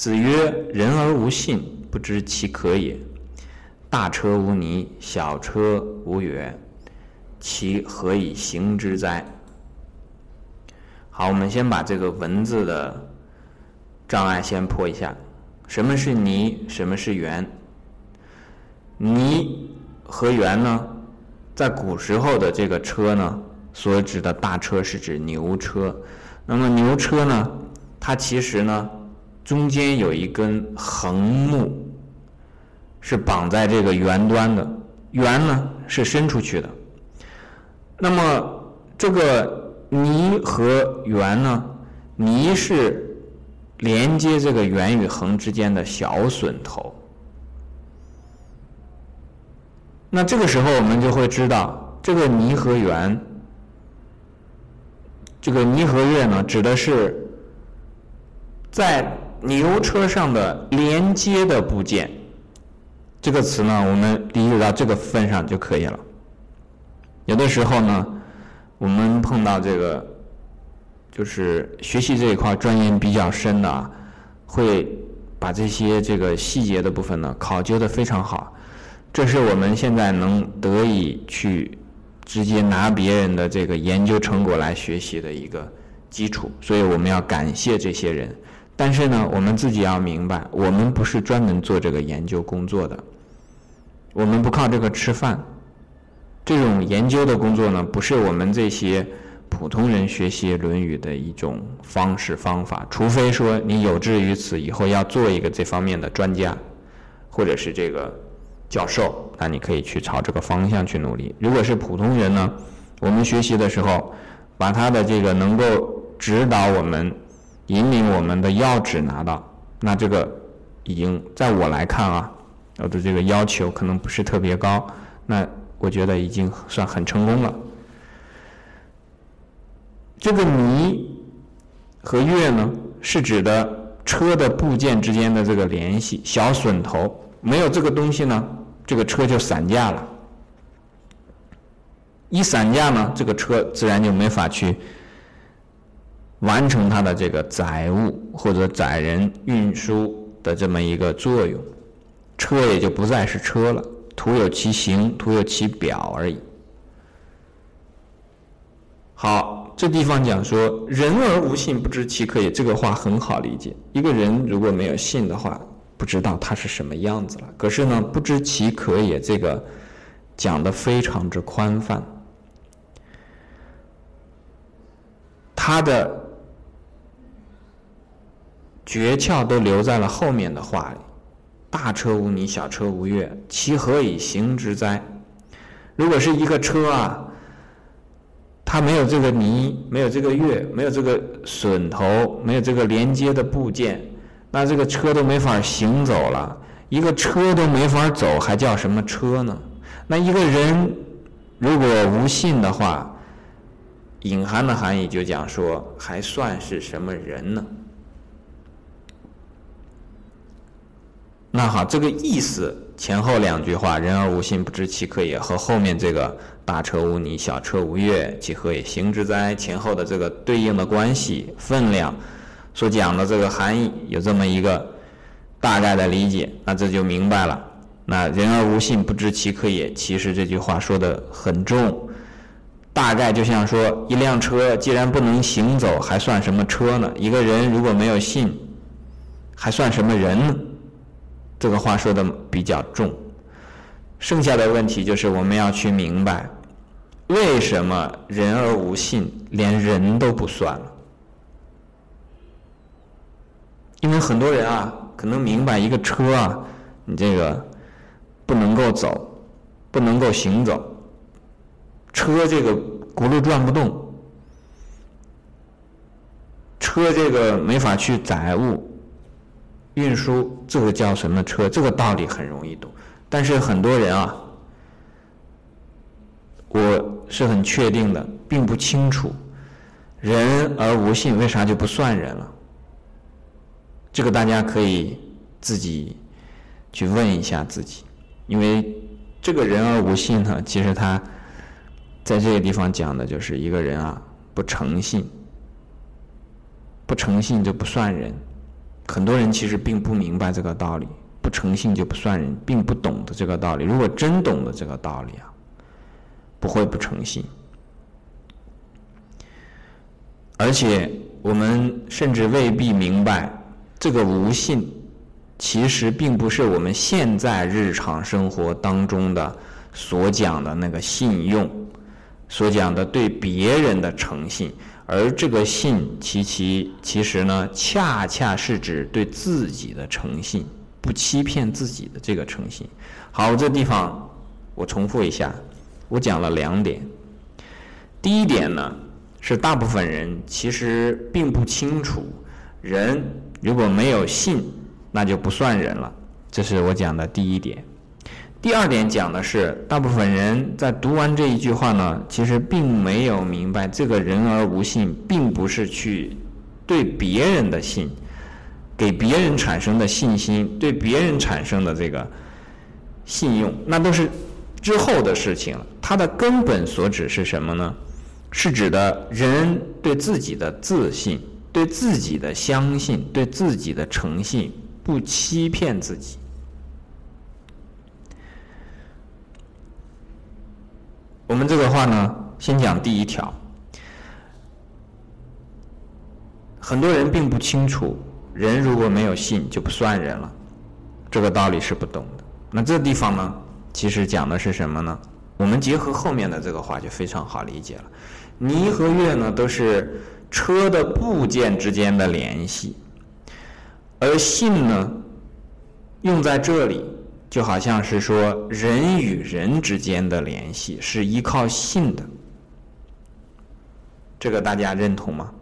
子曰：“人而无信，不知其可也。大车无泥，小车无辕，其何以行之哉？”好，我们先把这个文字的障碍先破一下。什么是泥？什么是辕？泥和辕呢？在古时候的这个车呢，所指的大车是指牛车。那么牛车呢，它其实呢，中间有一根横木，是绑在这个圆端的，圆呢是伸出去的。那么这个。泥和圆呢？泥是连接这个圆与横之间的小榫头。那这个时候我们就会知道，这个泥和圆，这个泥和月呢，指的是在牛车上的连接的部件。这个词呢，我们理解到这个份上就可以了。有的时候呢。我们碰到这个，就是学习这一块钻研比较深的啊，会把这些这个细节的部分呢考究的非常好，这是我们现在能得以去直接拿别人的这个研究成果来学习的一个基础，所以我们要感谢这些人。但是呢，我们自己要明白，我们不是专门做这个研究工作的，我们不靠这个吃饭。这种研究的工作呢，不是我们这些普通人学习《论语》的一种方式方法，除非说你有志于此，以后要做一个这方面的专家，或者是这个教授，那你可以去朝这个方向去努力。如果是普通人呢，我们学习的时候，把他的这个能够指导我们、引领我们的要旨拿到，那这个已经在我来看啊，我的这个要求可能不是特别高，那。我觉得已经算很成功了。这个泥和月呢，是指的车的部件之间的这个联系，小榫头没有这个东西呢，这个车就散架了。一散架呢，这个车自然就没法去完成它的这个载物或者载人运输的这么一个作用，车也就不再是车了。徒有其形，徒有其表而已。好，这地方讲说“人而无信，不知其可也”，这个话很好理解。一个人如果没有信的话，不知道他是什么样子了。可是呢，“不知其可也”这个讲的非常之宽泛，他的诀窍都留在了后面的话里。大车无泥，小车无月，其何以行之哉？如果是一个车啊，它没有这个泥，没有这个月，没有这个榫头，没有这个连接的部件，那这个车都没法行走了。一个车都没法走，还叫什么车呢？那一个人如果无信的话，隐含的含义就讲说，还算是什么人呢？那好，这个意思前后两句话“人而无信，不知其可也”和后面这个“大车无泥，小车无月，其何也行之哉”前后的这个对应的关系分量，所讲的这个含义有这么一个大概的理解，那这就明白了。那“人而无信，不知其可也”，其实这句话说的很重，大概就像说一辆车既然不能行走，还算什么车呢？一个人如果没有信，还算什么人呢？这个话说的比较重，剩下的问题就是我们要去明白，为什么人而无信，连人都不算了？因为很多人啊，可能明白一个车啊，你这个不能够走，不能够行走，车这个轱辘转不动，车这个没法去载物。运输这个叫什么车？这个道理很容易懂，但是很多人啊，我是很确定的，并不清楚，人而无信，为啥就不算人了？这个大家可以自己去问一下自己，因为这个人而无信呢，其实他在这个地方讲的就是一个人啊不诚信，不诚信就不算人。很多人其实并不明白这个道理，不诚信就不算人，并不懂得这个道理。如果真懂得这个道理啊，不会不诚信。而且我们甚至未必明白，这个无信其实并不是我们现在日常生活当中的所讲的那个信用，所讲的对别人的诚信。而这个信，其其其实呢，恰恰是指对自己的诚信，不欺骗自己的这个诚信。好，这地方我重复一下，我讲了两点。第一点呢，是大部分人其实并不清楚，人如果没有信，那就不算人了。这是我讲的第一点。第二点讲的是，大部分人在读完这一句话呢，其实并没有明白，这个人而无信，并不是去对别人的信，给别人产生的信心，对别人产生的这个信用，那都是之后的事情。它的根本所指是什么呢？是指的人对自己的自信，对自己的相信，对自己的诚信，不欺骗自己。我们这个话呢，先讲第一条。很多人并不清楚，人如果没有信就不算人了，这个道理是不懂的。那这地方呢，其实讲的是什么呢？我们结合后面的这个话就非常好理解了。泥和月呢，都是车的部件之间的联系，而信呢，用在这里。就好像是说，人与人之间的联系是依靠信的，这个大家认同吗？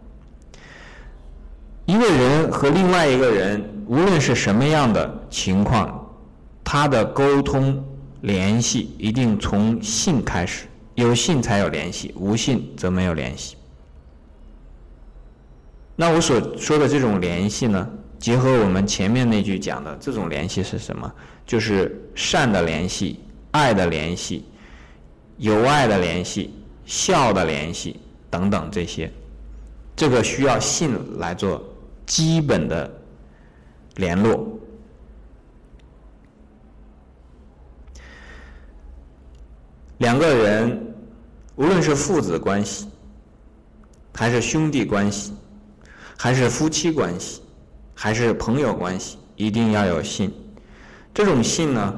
一个人和另外一个人，无论是什么样的情况，他的沟通联系一定从信开始，有信才有联系，无信则没有联系。那我所说的这种联系呢？结合我们前面那句讲的这种联系是什么？就是善的联系、爱的联系、友爱的联系、孝的联系等等这些，这个需要信来做基本的联络。两个人，无论是父子关系，还是兄弟关系，还是夫妻关系。还是朋友关系，一定要有信。这种信呢，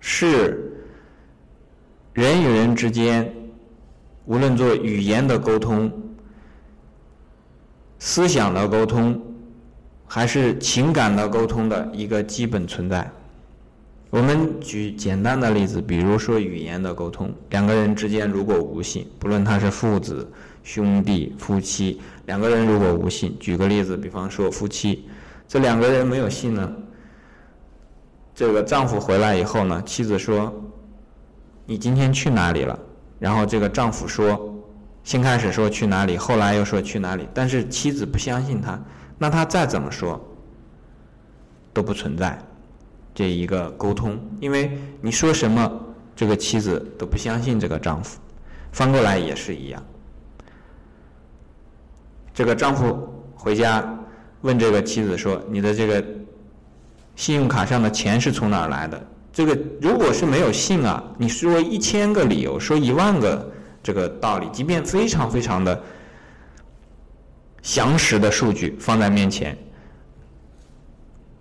是人与人之间，无论做语言的沟通、思想的沟通，还是情感的沟通的一个基本存在。我们举简单的例子，比如说语言的沟通，两个人之间如果无信，不论他是父子。兄弟、夫妻两个人如果无信，举个例子，比方说夫妻，这两个人没有信呢。这个丈夫回来以后呢，妻子说：“你今天去哪里了？”然后这个丈夫说：“先开始说去哪里，后来又说去哪里。”但是妻子不相信他，那他再怎么说都不存在这一个沟通，因为你说什么，这个妻子都不相信这个丈夫。翻过来也是一样。这个丈夫回家问这个妻子说：“你的这个信用卡上的钱是从哪儿来的？”这个如果是没有信啊，你说一千个理由，说一万个这个道理，即便非常非常的详实的数据放在面前，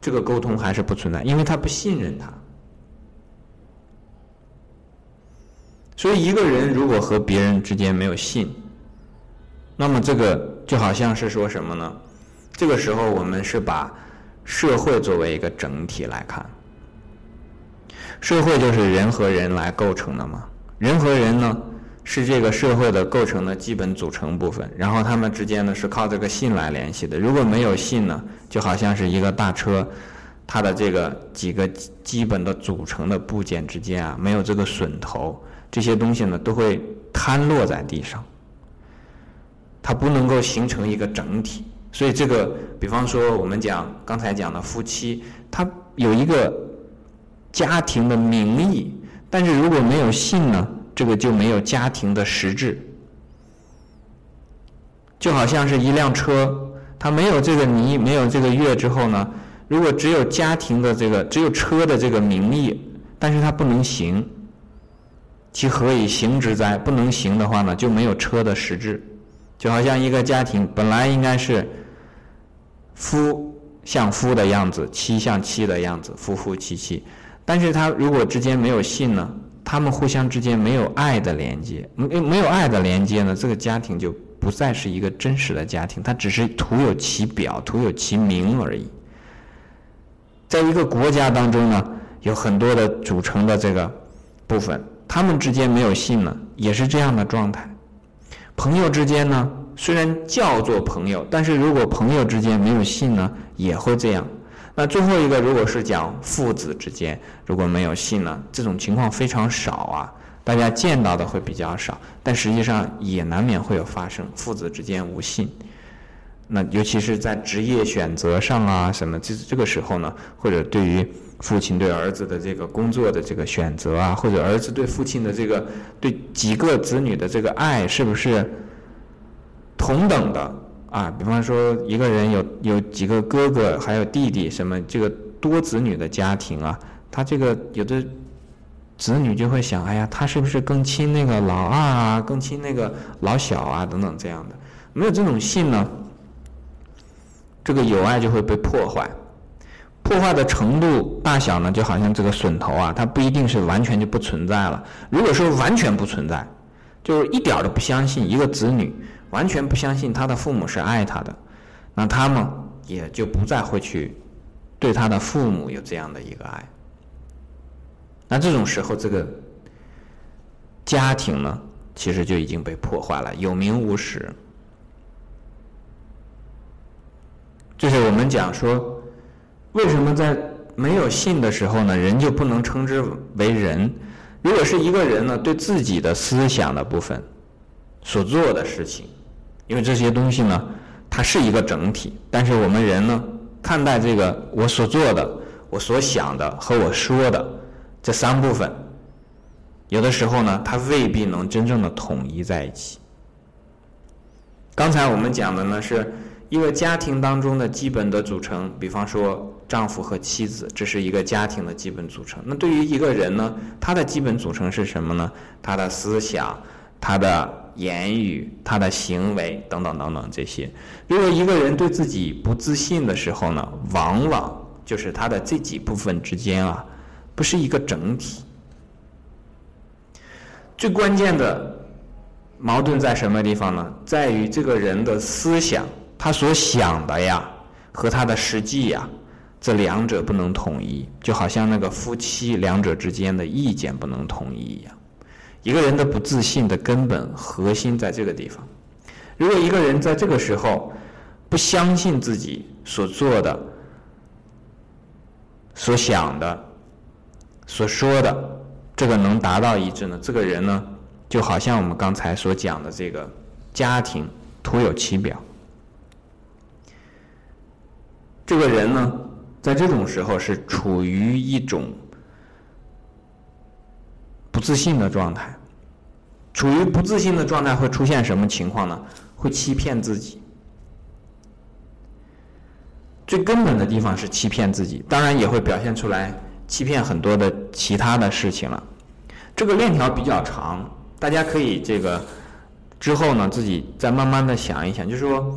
这个沟通还是不存在，因为他不信任他。所以一个人如果和别人之间没有信，那么这个。就好像是说什么呢？这个时候我们是把社会作为一个整体来看，社会就是人和人来构成的嘛。人和人呢是这个社会的构成的基本组成部分，然后他们之间呢是靠这个信来联系的。如果没有信呢，就好像是一个大车，它的这个几个基本的组成的部件之间啊，没有这个榫头，这些东西呢都会瘫落在地上。它不能够形成一个整体，所以这个，比方说我们讲刚才讲的夫妻，他有一个家庭的名义，但是如果没有信呢，这个就没有家庭的实质。就好像是一辆车，它没有这个泥，没有这个月之后呢，如果只有家庭的这个，只有车的这个名义，但是它不能行，其何以行之哉？不能行的话呢，就没有车的实质。就好像一个家庭本来应该是夫像夫的样子，妻像妻的样子，夫夫妻妻，但是他如果之间没有信呢，他们互相之间没有爱的连接，没没有爱的连接呢，这个家庭就不再是一个真实的家庭，它只是徒有其表，徒有其名而已。在一个国家当中呢，有很多的组成的这个部分，他们之间没有信呢，也是这样的状态。朋友之间呢，虽然叫做朋友，但是如果朋友之间没有信呢，也会这样。那最后一个，如果是讲父子之间如果没有信呢，这种情况非常少啊，大家见到的会比较少，但实际上也难免会有发生父子之间无信。那尤其是在职业选择上啊，什么这这个时候呢，或者对于。父亲对儿子的这个工作的这个选择啊，或者儿子对父亲的这个对几个子女的这个爱，是不是同等的啊？比方说，一个人有有几个哥哥，还有弟弟，什么这个多子女的家庭啊，他这个有的子女就会想，哎呀，他是不是更亲那个老二啊，更亲那个老小啊，等等这样的。没有这种信呢，这个友爱就会被破坏。破坏的程度大小呢，就好像这个笋头啊，它不一定是完全就不存在了。如果说完全不存在，就是一点都不相信一个子女，完全不相信他的父母是爱他的，那他们也就不再会去对他的父母有这样的一个爱。那这种时候，这个家庭呢，其实就已经被破坏了，有名无实。就是我们讲说。为什么在没有信的时候呢，人就不能称之为人？如果是一个人呢，对自己的思想的部分所做的事情，因为这些东西呢，它是一个整体。但是我们人呢，看待这个我所做的、我所想的和我说的这三部分，有的时候呢，它未必能真正的统一在一起。刚才我们讲的呢，是一个家庭当中的基本的组成，比方说。丈夫和妻子，这是一个家庭的基本组成。那对于一个人呢，他的基本组成是什么呢？他的思想、他的言语、他的行为等等等等这些。如果一个人对自己不自信的时候呢，往往就是他的这几部分之间啊，不是一个整体。最关键的矛盾在什么地方呢？在于这个人的思想，他所想的呀，和他的实际呀。这两者不能统一，就好像那个夫妻两者之间的意见不能统一一样。一个人的不自信的根本核心在这个地方。如果一个人在这个时候不相信自己所做的、所想的、所说的，这个能达到一致呢？这个人呢，就好像我们刚才所讲的这个家庭徒有其表。这个人呢？在这种时候是处于一种不自信的状态，处于不自信的状态会出现什么情况呢？会欺骗自己。最根本的地方是欺骗自己，当然也会表现出来欺骗很多的其他的事情了。这个链条比较长，大家可以这个之后呢自己再慢慢的想一想，就是说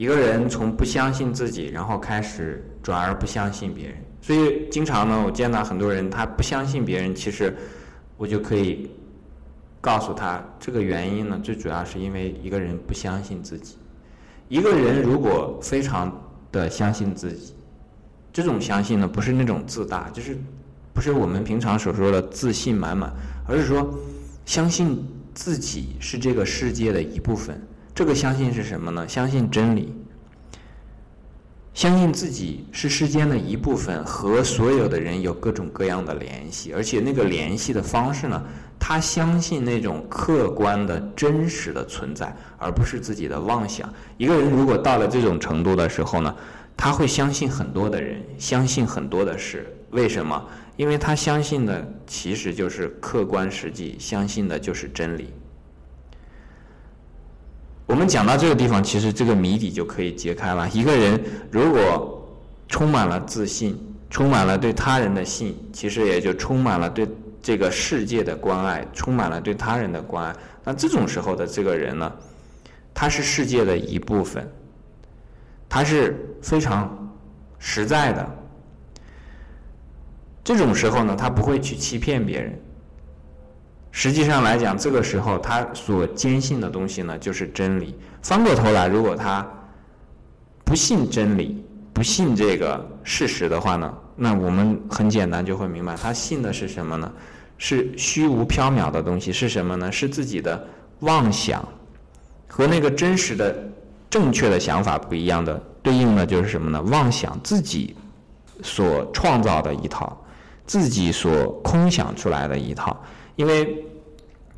一个人从不相信自己，然后开始。转而不相信别人，所以经常呢，我见到很多人他不相信别人，其实我就可以告诉他，这个原因呢，最主要是因为一个人不相信自己。一个人如果非常的相信自己，这种相信呢，不是那种自大，就是不是我们平常所说的自信满满，而是说相信自己是这个世界的一部分。这个相信是什么呢？相信真理。相信自己是世间的一部分，和所有的人有各种各样的联系，而且那个联系的方式呢，他相信那种客观的真实的存在，而不是自己的妄想。一个人如果到了这种程度的时候呢，他会相信很多的人，相信很多的事。为什么？因为他相信的其实就是客观实际，相信的就是真理。我们讲到这个地方，其实这个谜底就可以揭开了。一个人如果充满了自信，充满了对他人的信，其实也就充满了对这个世界的关爱，充满了对他人的关爱。那这种时候的这个人呢，他是世界的一部分，他是非常实在的。这种时候呢，他不会去欺骗别人。实际上来讲，这个时候他所坚信的东西呢，就是真理。翻过头来，如果他不信真理，不信这个事实的话呢，那我们很简单就会明白，他信的是什么呢？是虚无缥缈的东西，是什么呢？是自己的妄想，和那个真实的、正确的想法不一样的。对应的就是什么呢？妄想自己所创造的一套，自己所空想出来的一套。因为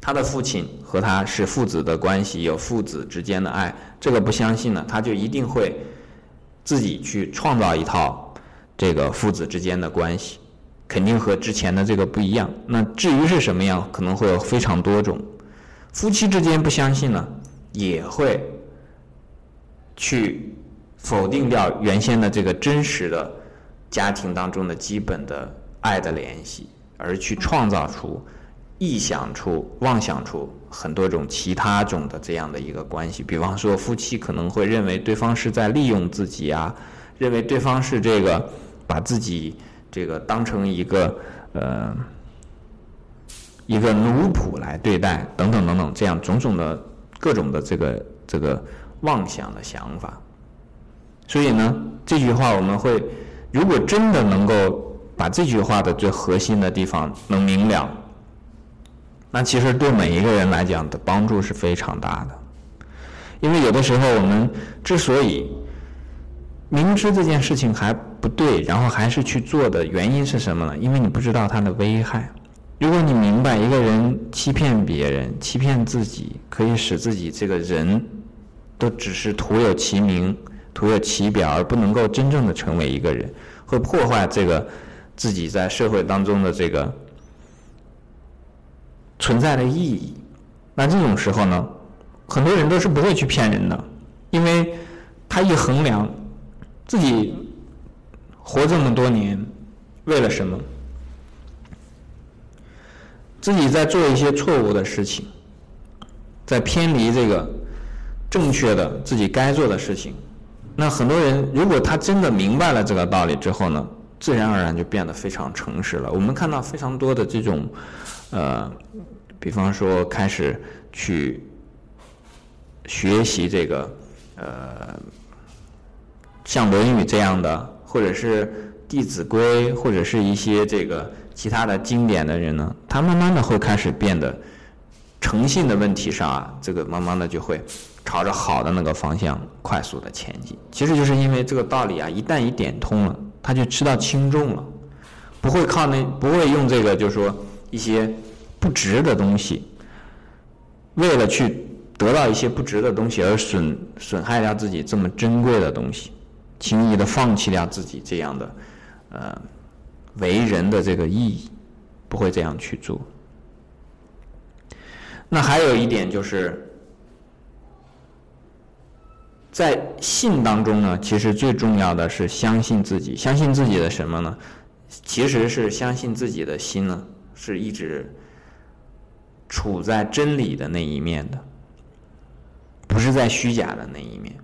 他的父亲和他是父子的关系，有父子之间的爱，这个不相信呢，他就一定会自己去创造一套这个父子之间的关系，肯定和之前的这个不一样。那至于是什么样，可能会有非常多种。夫妻之间不相信呢，也会去否定掉原先的这个真实的家庭当中的基本的爱的联系，而去创造出。臆想出、妄想出很多种其他种的这样的一个关系，比方说夫妻可能会认为对方是在利用自己啊，认为对方是这个把自己这个当成一个呃一个奴仆来对待，等等等等，这样种种的各种的这个这个妄想的想法。所以呢，这句话我们会，如果真的能够把这句话的最核心的地方能明了。那其实对每一个人来讲的帮助是非常大的，因为有的时候我们之所以明知这件事情还不对，然后还是去做的原因是什么呢？因为你不知道它的危害。如果你明白一个人欺骗别人、欺骗自己，可以使自己这个人都只是徒有其名、徒有其表，而不能够真正的成为一个人，会破坏这个自己在社会当中的这个。存在的意义，那这种时候呢，很多人都是不会去骗人的，因为他一衡量自己活这么多年为了什么，自己在做一些错误的事情，在偏离这个正确的自己该做的事情，那很多人如果他真的明白了这个道理之后呢，自然而然就变得非常诚实了。我们看到非常多的这种，呃。比方说，开始去学习这个，呃，像《论语》这样的，或者是《弟子规》，或者是一些这个其他的经典的人呢，他慢慢的会开始变得诚信的问题上啊，这个慢慢的就会朝着好的那个方向快速的前进。其实就是因为这个道理啊，一旦一点通了，他就知道轻重了，不会靠那，不会用这个，就是说一些。不值的东西，为了去得到一些不值的东西而损损害掉自己这么珍贵的东西，轻易的放弃掉自己这样的呃为人的这个意义，不会这样去做。那还有一点就是，在信当中呢，其实最重要的是相信自己，相信自己的什么呢？其实是相信自己的心呢，是一直。处在真理的那一面的，不是在虚假的那一面。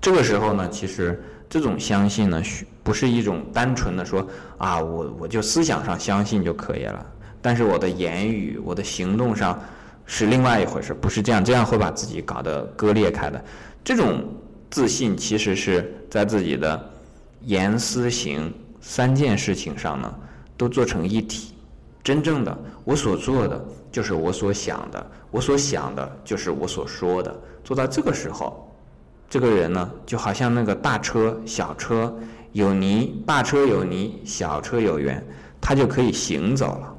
这个时候呢，其实这种相信呢，不是一种单纯的说啊，我我就思想上相信就可以了，但是我的言语、我的行动上是另外一回事，不是这样，这样会把自己搞得割裂开的。这种自信其实是在自己的言、思、行三件事情上呢，都做成一体。真正的我所做的就是我所想的，我所想的就是我所说的。做到这个时候，这个人呢，就好像那个大车、小车有泥，大车有泥，小车有缘，他就可以行走了。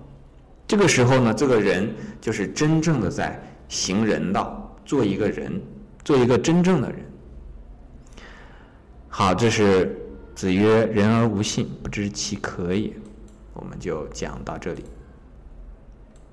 这个时候呢，这个人就是真正的在行人道，做一个人，做一个真正的人。好，这是子曰：“人而无信，不知其可也。”我们就讲到这里。